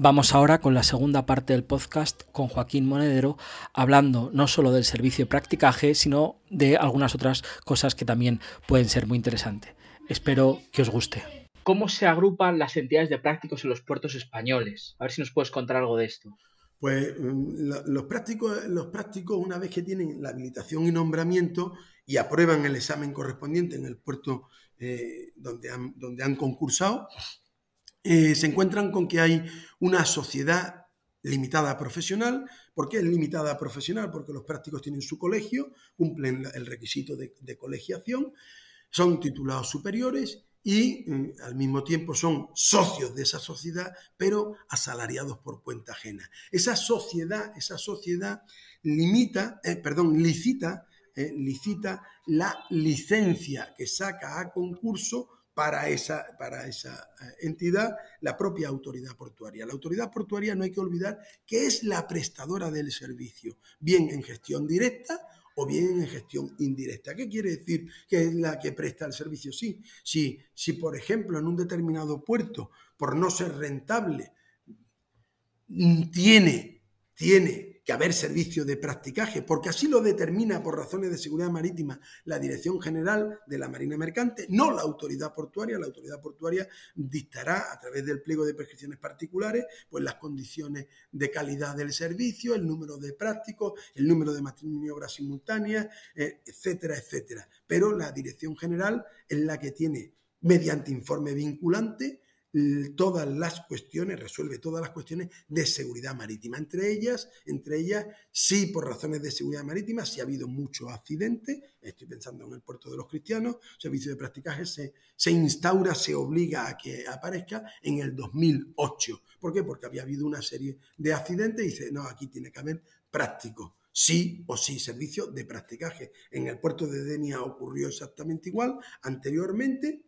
Vamos ahora con la segunda parte del podcast con Joaquín Monedero, hablando no solo del servicio de practicaje, sino de algunas otras cosas que también pueden ser muy interesantes. Espero que os guste. ¿Cómo se agrupan las entidades de prácticos en los puertos españoles? A ver si nos puedes contar algo de esto. Pues mm, los prácticos, los prácticos, una vez que tienen la habilitación y nombramiento y aprueban el examen correspondiente en el puerto eh, donde, han, donde han concursado, eh, se encuentran con que hay una sociedad limitada profesional. ¿Por qué es limitada profesional? Porque los prácticos tienen su colegio, cumplen el requisito de, colegiación, son titulados superiores y mm, al mismo tiempo son socios de esa sociedad, pero asalariados por cuenta ajena. Esa sociedad, esa sociedad limita, eh, perdón, licita, eh, licita la licencia que saca a concurso para esa, para esa eh, entidad la propia autoridad portuaria. La autoridad portuaria no hay que olvidar que es la prestadora del servicio, bien en gestión directa o bien en gestión indirecta. ¿Qué quiere decir que es la que presta el servicio? Sí, si, si por ejemplo en un determinado puerto, por no ser rentable, mm, tiene, tiene que haber servicio de practicaje, porque así lo determina por razones de seguridad marítima la Dirección General de la Marina Mercante, no la autoridad portuaria. La autoridad portuaria dictará a través del pliego de prescripciones particulares pues las condiciones de calidad del servicio, el número de prácticos, el número de maniobras simultáneas, eh, etcétera, etcétera. Pero la Dirección General es la que tiene, mediante informe vinculante, todas las cuestiones, resuelve todas las cuestiones de seguridad marítima. Entre ellas, entre ellas, sí, por razones de seguridad marítima, si ha habido muchos accidentes, estoy pensando en el puerto de los cristianos, servicio de practicaje se, se instaura, se obliga a que aparezca en el 2008. ¿Por qué? Porque había habido una serie de accidentes y dice, no, aquí tiene que haber práctico sí o sí servicio de practicaje. En el puerto de Denia ocurrió exactamente igual anteriormente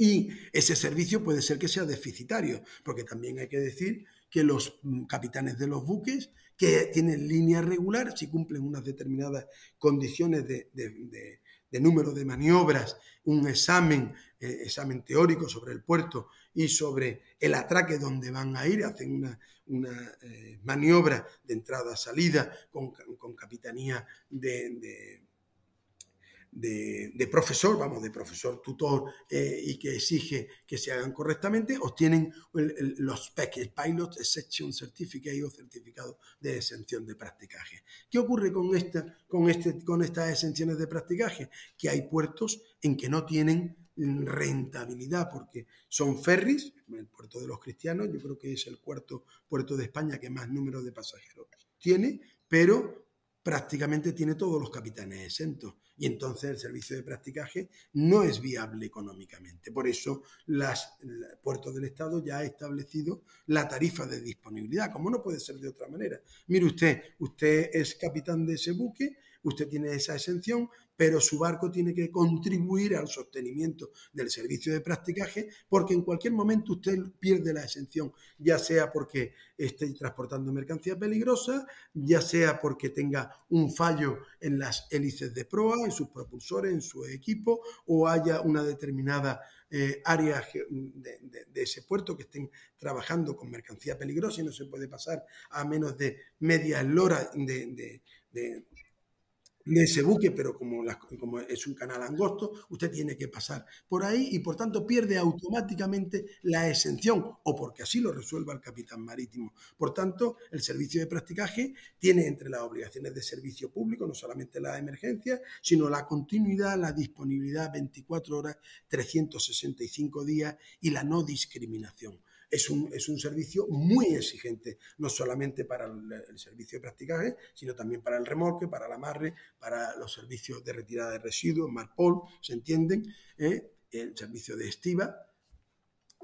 y ese servicio puede ser que sea deficitario, porque también hay que decir que los mm, capitanes de los buques que tienen línea regular, si cumplen unas determinadas condiciones de, número de maniobras, un examen, eh, examen teórico sobre el puerto y sobre el atraque donde van a ir, hacen una, eh, maniobra de entrada-salida con, con, capitanía de de, profesor, vamos, de profesor tutor eh, y que exige que se hagan correctamente, obtienen los PEC, Pilot Exception Certificate o certificado de exención de practicaje. ¿Qué ocurre con, esta, con, este, con estas exenciones de practicaje? Que hay puertos en que no tienen rentabilidad porque son ferries, el puerto de los cristianos, yo creo que es el cuarto puerto de España que más número de pasajeros tiene, pero prácticamente tiene todos los capitanes exentos y entonces el servicio de practicaje no es viable económicamente. Por eso las, el Puerto del Estado ya ha establecido la tarifa de disponibilidad, como no puede ser de otra manera. Mire usted, usted es capitán de ese buque, usted tiene esa exención, pero su barco tiene que contribuir al sostenimiento del servicio de practicaje porque en cualquier momento usted pierde la exención, ya sea porque esté transportando mercancía peligrosa, ya sea porque tenga un fallo en las hélices de proa, en sus propulsores, en su equipo, o haya una determinada eh, área de, ese puerto que estén trabajando con mercancía peligrosa y no se puede pasar a menos de media hora de ese buque, pero como, como, es un canal angosto, usted tiene que pasar por ahí y por tanto pierde automáticamente la exención o porque así lo resuelva el capitán marítimo. Por tanto, el servicio de practicaje tiene entre las obligaciones de servicio público no solamente la emergencia, sino la continuidad, la disponibilidad 24 horas, 365 días y la no discriminación es un, es un servicio muy exigente, no solamente para el, servicio de practicaje, sino también para el remolque, para el amarre, para los servicios de retirada de residuos, Marpol, ¿se entienden? ¿Eh? El servicio de estiva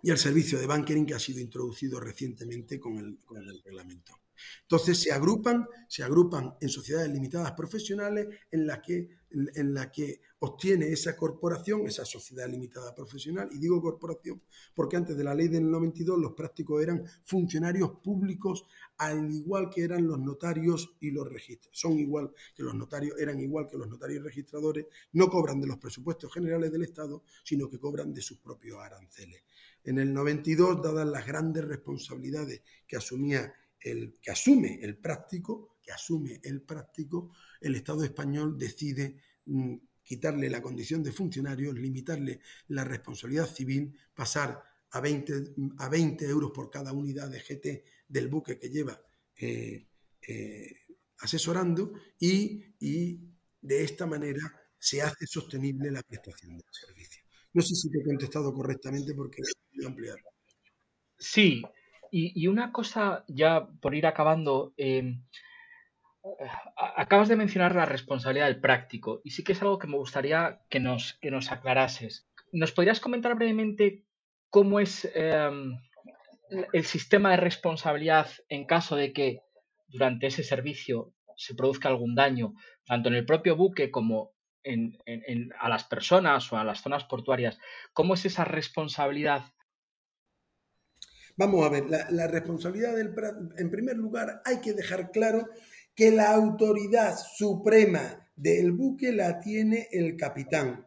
y el servicio de bunkering que ha sido introducido recientemente con el, con el reglamento. Entonces se agrupan, se agrupan en sociedades limitadas profesionales en las que, en la que obtiene esa corporación, esa sociedad limitada profesional, y digo corporación porque antes de la ley del 92 los prácticos eran funcionarios públicos al igual que eran los notarios y los registros. Son igual que los notarios, eran igual que los notarios y registradores, no cobran de los presupuestos generales del Estado, sino que cobran de sus propios aranceles. En el 92, dadas las grandes responsabilidades que asumía el que asume el práctico, que asume el práctico, el Estado español decide mm, quitarle la condición de funcionario, limitarle la responsabilidad civil, pasar a 20, a 20 euros por cada unidad de GT del buque que lleva eh, eh, asesorando y, de esta manera se hace sostenible la prestación del servicio. No sé si te he contestado correctamente porque he ampliar. Sí, y, una cosa ya por ir acabando, em, acabas de mencionar la responsabilidad del práctico y sí que es algo que me gustaría que nos, que nos aclarases. ¿Nos podrías comentar brevemente cómo es em, el sistema de responsabilidad en caso de que durante ese servicio se produzca algún daño, tanto en el propio buque como a las personas o a las zonas portuarias? ¿Cómo es esa responsabilidad? Vamos a ver, la, responsabilidad del... En primer lugar, hay que dejar claro que la autoridad suprema del buque la tiene el capitán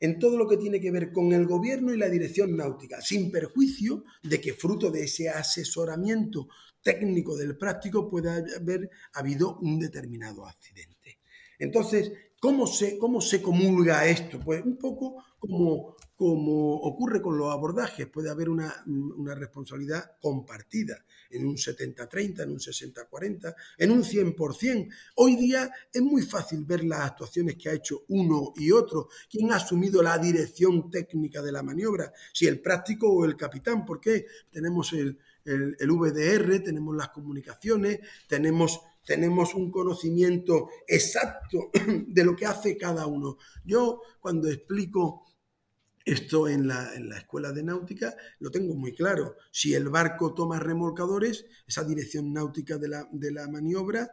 en todo lo que tiene que ver con el gobierno y la dirección náutica, sin perjuicio de que fruto de ese asesoramiento técnico del práctico pueda haber habido un determinado accidente. Entonces, ¿cómo se, cómo se comulga esto? Pues un poco como como ocurre con los abordajes, puede haber una, responsabilidad compartida en un 70-30, en un 60-40, en un 100%. Hoy día es muy fácil ver las actuaciones que ha hecho uno y otro, quién ha asumido la dirección técnica de la maniobra, si el práctico o el capitán, porque tenemos el, el VDR, tenemos las comunicaciones, tenemos tenemos un conocimiento exacto de lo que hace cada uno. Yo cuando explico esto en la, escuela de náutica lo tengo muy claro. Si el barco toma remolcadores, esa dirección náutica de la, maniobra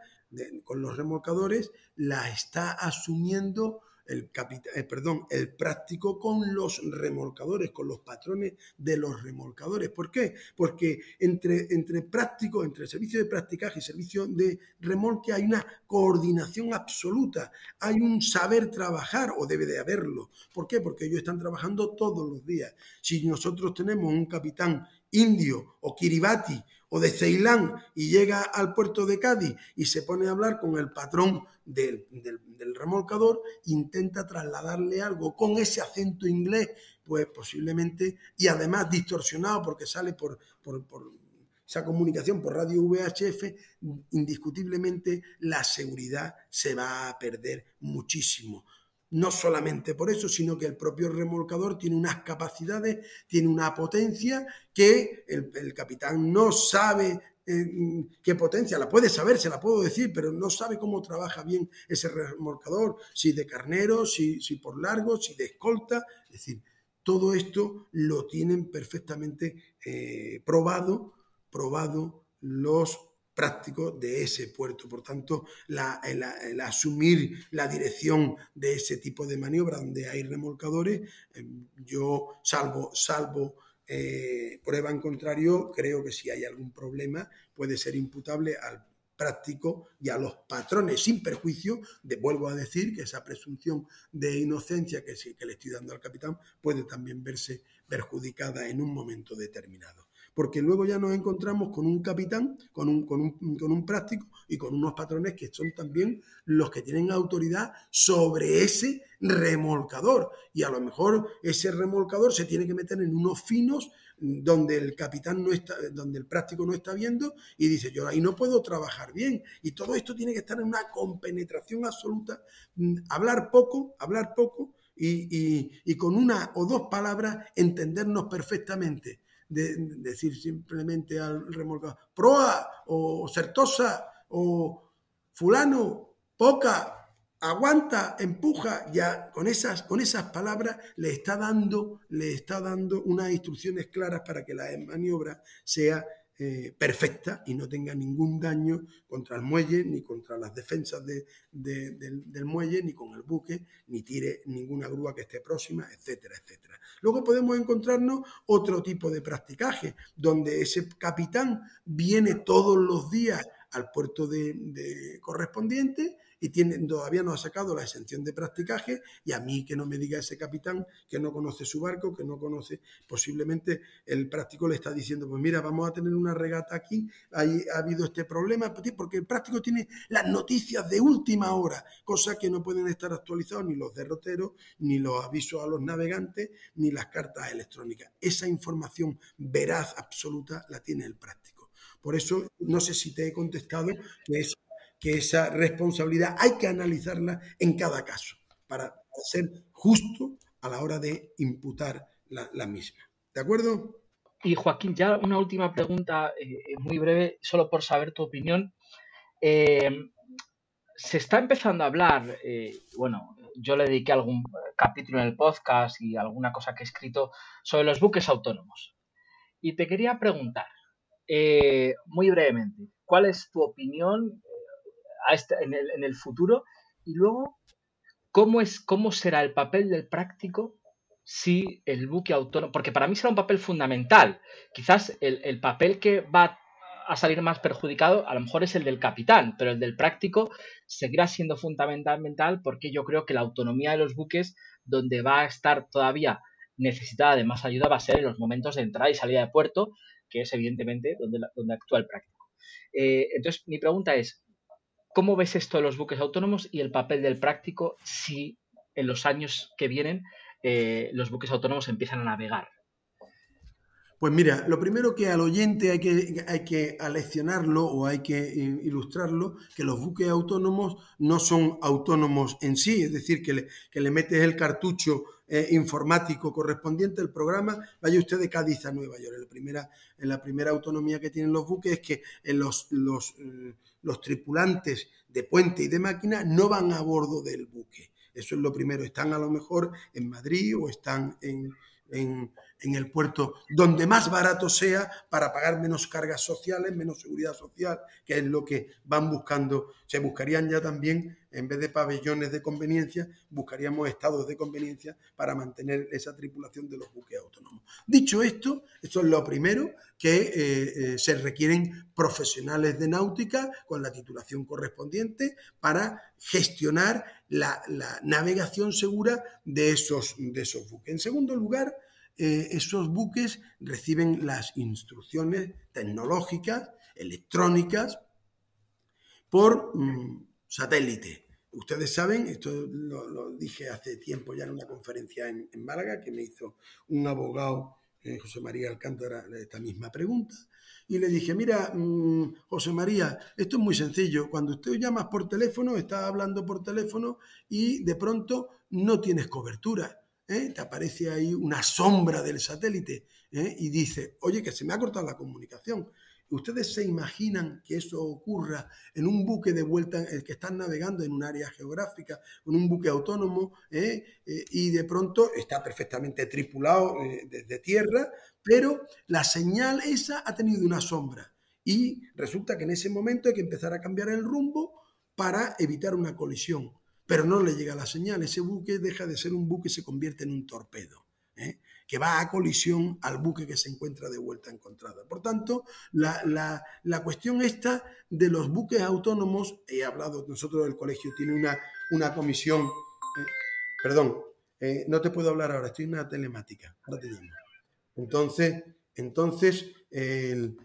con los remolcadores la está asumiendo el, eh, perdón, el práctico con los remolcadores, con los patrones de los remolcadores. ¿Por qué? Porque entre, entre práctico, entre servicio de practicaje y servicio de remolque hay una coordinación absoluta, hay un saber trabajar o debe de haberlo. ¿Por qué? Porque ellos están trabajando todos los días. Si nosotros tenemos un capitán indio o kiribati o de Ceilán y llega al puerto de Cádiz y se pone a hablar con el patrón del, remolcador, intenta trasladarle algo con ese acento inglés, pues posiblemente, y además distorsionado porque sale por, por, por esa comunicación por radio VHF, indiscutiblemente la seguridad se va a perder muchísimo. No solamente por eso, sino que el propio remolcador tiene unas capacidades, tiene una potencia que el, capitán no sabe eh, qué potencia, la puede saber, se la puedo decir, pero no sabe cómo trabaja bien ese remolcador, si de carnero, si, si por largo, si de escolta. Es decir, todo esto lo tienen perfectamente eh, probado, probado los práctico de ese puerto. Por tanto, el, asumir la dirección de ese tipo de maniobra donde hay remolcadores, eh, yo salvo, salvo eh, prueba en contrario, creo que si hay algún problema puede ser imputable al práctico y a los patrones sin perjuicio, de, vuelvo a decir que esa presunción de inocencia que, que le estoy dando al capitán puede también verse perjudicada en un momento determinado porque luego ya nos encontramos con un capitán, con un, con un, práctico y con unos patrones que son también los que tienen autoridad sobre ese remolcador. Y a lo mejor ese remolcador se tiene que meter en unos finos donde el capitán no está, donde el práctico no está viendo y dice, yo ahí no puedo trabajar bien. Y todo esto tiene que estar en una compenetración absoluta, mm, hablar poco, hablar poco y, y con una o dos palabras entendernos perfectamente de, decir simplemente al remolcador, proa o certosa o fulano, poca, aguanta, empuja, ya con esas, con esas palabras le está dando, le está dando unas instrucciones claras para que la maniobra sea eh, perfecta y no tenga ningún daño contra el muelle, ni contra las defensas del, muelle, ni con el buque, ni tire ninguna grúa que esté próxima, etcétera, etcétera. Luego podemos encontrarnos otro tipo de practicaje, donde ese capitán viene todos los días al puerto de correspondiente y todavía no ha sacado la exención de practicaje y a mí que no me diga ese capitán que no conoce su barco, que no conoce, posiblemente el práctico le está diciendo, pues mira, vamos a tener una regata aquí, ahí ha habido este problema, porque el práctico tiene las noticias de última hora, cosas que no pueden estar actualizados ni los derroteros, ni los avisos a los navegantes, ni las cartas electrónicas. Esa información veraz, absoluta, la tiene el práctico. Por eso, no sé si te he contestado que es que esa responsabilidad hay que analizarla en cada caso para ser justo a la hora de imputar la, misma. ¿De acuerdo? Y Joaquín, ya una última pregunta eh, muy breve, solo por saber tu opinión. Eh, se está empezando a hablar, eh, bueno, yo le dediqué algún capítulo en el podcast y alguna cosa que he escrito sobre los buques autónomos. Y te quería preguntar, muy brevemente, ¿cuál es tu opinión este, en, el, futuro. Y luego, ¿cómo, es, ¿cómo será el papel del práctico si el buque autónomo, porque para mí será un papel fundamental. Quizás el, papel que va a salir más perjudicado a lo mejor es el del capitán, pero el del práctico seguirá siendo fundamental porque yo creo que la autonomía de los buques, donde va a estar todavía necesitada de más ayuda, va a ser en los momentos de entrada y salida de puerto, que es evidentemente donde, donde actúa el práctico. Eh, entonces, mi pregunta es, ¿Cómo ves esto de los buques autónomos y el papel del práctico si en los años que vienen eh, los buques autónomos empiezan a navegar? Pues mira, lo primero que al oyente hay que, hay que aleccionarlo o hay que ilustrarlo, que los buques autónomos no son autónomos en sí, es decir, que le, que le metes el cartucho eh, informático correspondiente al programa, vaya usted de Cádiz a Nueva York. La primera, la primera autonomía que tienen los buques es que los, los eh, los tripulantes de puente y de máquina no van a bordo del buque. Eso es lo primero. Están a lo mejor en Madrid o están en, en, el puerto donde más barato sea para pagar menos cargas sociales, menos seguridad social, que es lo que van buscando. Se buscarían ya también, en vez de pabellones de conveniencia, buscaríamos estados de conveniencia para mantener esa tripulación de los buques autónomos. Dicho esto, esto es lo primero, que eh, eh, se requieren profesionales de náutica con la titulación correspondiente para gestionar la, navegación segura de esos, de esos buques. En segundo lugar, eh, esos buques reciben las instrucciones tecnológicas, electrónicas, por mm, satélite. Ustedes saben, esto lo, dije hace tiempo ya en una conferencia en, Málaga que me hizo un abogado, eh, José María Alcántara, esta misma pregunta, y le dije, mira, mm, José María, esto es muy sencillo, cuando usted llamas por teléfono, estás hablando por teléfono y de pronto no tienes cobertura ¿eh? te aparece ahí una sombra del satélite ¿eh? y dice, oye, que se me ha cortado la comunicación. ¿Ustedes se imaginan que eso ocurra en un buque de vuelta, el que están navegando en un área geográfica, en un buque autónomo, ¿eh? y de pronto está perfectamente tripulado desde tierra, pero la señal esa ha tenido una sombra? Y resulta que en ese momento hay que empezar a cambiar el rumbo para evitar una colisión pero no le llega la señal. Ese buque deja de ser un buque y se convierte en un torpedo. ¿eh? Que va a colisión al buque que se encuentra de vuelta encontrada. Por tanto, la, cuestión esta de los buques autónomos, he hablado, nosotros del colegio tiene una, una comisión, eh, perdón, eh, no te puedo hablar ahora, estoy en una telemática, ahora te llamo. Entonces, entonces el,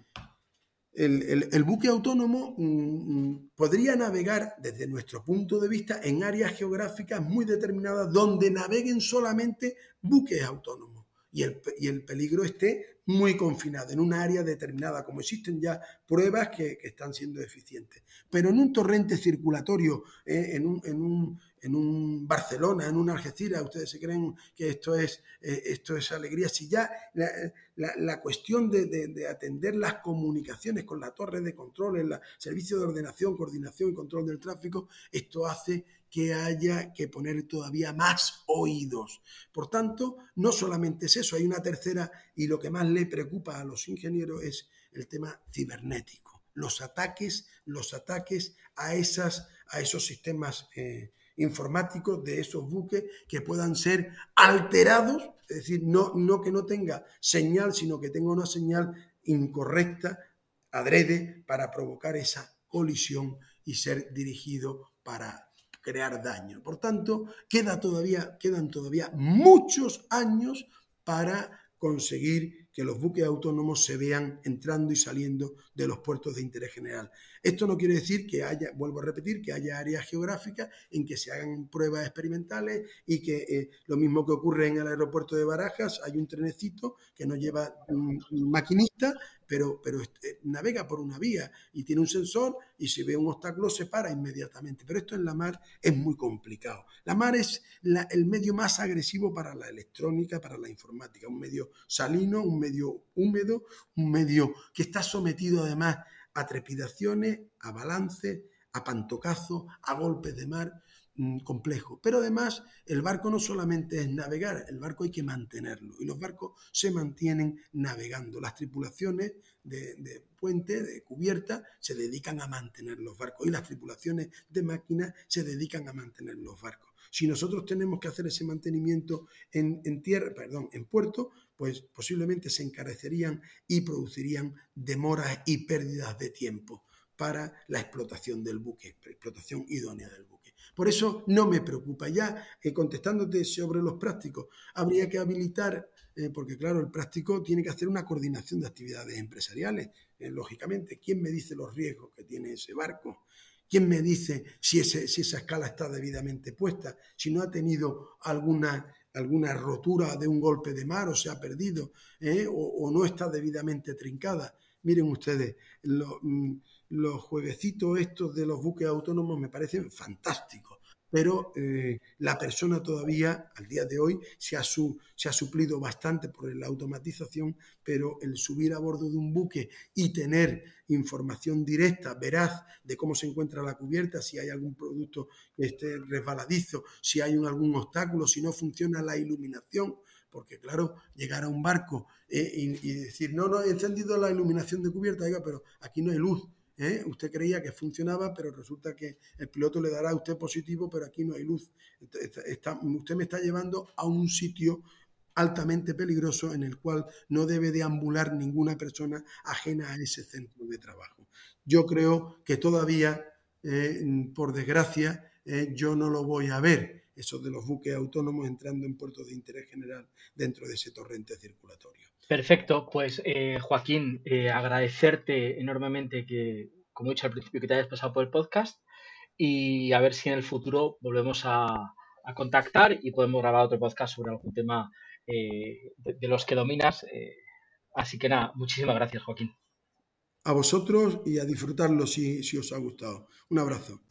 el, buque autónomo mm, mm, podría navegar desde nuestro punto de vista en áreas geográficas muy determinadas donde naveguen solamente buques autónomos y el, y el peligro esté muy confinado en un área determinada, como existen ya pruebas que, están siendo eficientes. Pero en un torrente circulatorio, eh, en, un, en, un, en un Barcelona, en un Algeciras, ustedes se creen que esto es, eh, esto es alegría. Si ya la, cuestión de, atender las comunicaciones con la torre de control, el servicio de ordenación, coordinación y control del tráfico, esto hace que haya que poner todavía más oídos. Por tanto, no solamente es eso, hay una tercera y lo que más le preocupa a los ingenieros es el tema cibernético, los ataques, los ataques a, esas, a esos sistemas eh, informáticos de esos buques que puedan ser alterados, es decir, no, no que no tenga señal, sino que tenga una señal incorrecta, adrede, para provocar esa colisión y ser dirigido para crear daño. Por tanto, queda todavía, quedan todavía muchos años para conseguir que los buques autónomos se vean entrando y saliendo de los puertos de interés general. Esto no quiere decir que haya, vuelvo a repetir, que haya áreas geográficas en que se hagan pruebas experimentales y que eh, lo mismo que ocurre en el aeropuerto de Barajas, hay un trenecito que no lleva un maquinista, pero, pero eh, navega por una vía y tiene un sensor y si ve un obstáculo se para inmediatamente. Pero esto en la mar es muy complicado. La mar es el medio más agresivo para la electrónica, para la informática, un medio salino, un medio húmedo, un medio que está sometido además a trepidaciones, a balance, a pantocazo, a golpes de mar complejo. Pero además el barco no solamente es navegar, el barco hay que mantenerlo y los barcos se mantienen navegando. Las tripulaciones de, puente, de cubierta, se dedican a mantener los barcos y las tripulaciones de máquinas se dedican a mantener los barcos. Si nosotros tenemos que hacer ese mantenimiento en, en tierra, perdón, en puerto, pues posiblemente se encarecerían y producirían demoras y pérdidas de tiempo para la explotación del buque, explotación idónea del buque. Por eso no me preocupa. Ya eh, contestándote sobre los prácticos, habría que habilitar, eh, porque claro, el práctico tiene que hacer una coordinación de actividades empresariales. Eh, lógicamente, ¿quién me dice los riesgos que tiene ese barco? ¿Quién me dice si, esa escala está debidamente puesta? Si no ha tenido alguna alguna rotura de un golpe de mar o se ha perdido ¿eh? o, no está debidamente trincada. Miren ustedes, mm, los jueguecitos estos de los buques autónomos me parecen fantásticos pero eh, la persona todavía, al día de hoy, se ha, se ha suplido bastante por la automatización, pero el subir a bordo de un buque y tener información directa, veraz, de cómo se encuentra la cubierta, si hay algún producto que esté resbaladizo, si hay algún obstáculo, si no funciona la iluminación, porque claro, llegar a un barco eh, y, decir, no, no, he encendido la iluminación de cubierta, pero aquí no hay luz, ¿eh? Usted creía que funcionaba, pero resulta que el piloto le dará a usted positivo, pero aquí no hay luz. usted me está llevando a un sitio altamente peligroso en el cual no debe deambular ninguna persona ajena a ese centro de trabajo. Yo creo que todavía, eh, por desgracia, eh, yo no lo voy a ver, eso de los buques autónomos entrando en puertos de interés general dentro de ese torrente circulatorio. Perfecto, pues eh, Joaquín, eh, agradecerte enormemente que, como he dicho al principio, que te hayas pasado por el podcast y a ver si en el futuro volvemos a, contactar y podemos grabar otro podcast sobre algún tema eh, de, los que dominas. así que nada, muchísimas gracias, Joaquín. A vosotros y a disfrutarlo si, si os ha gustado. Un abrazo.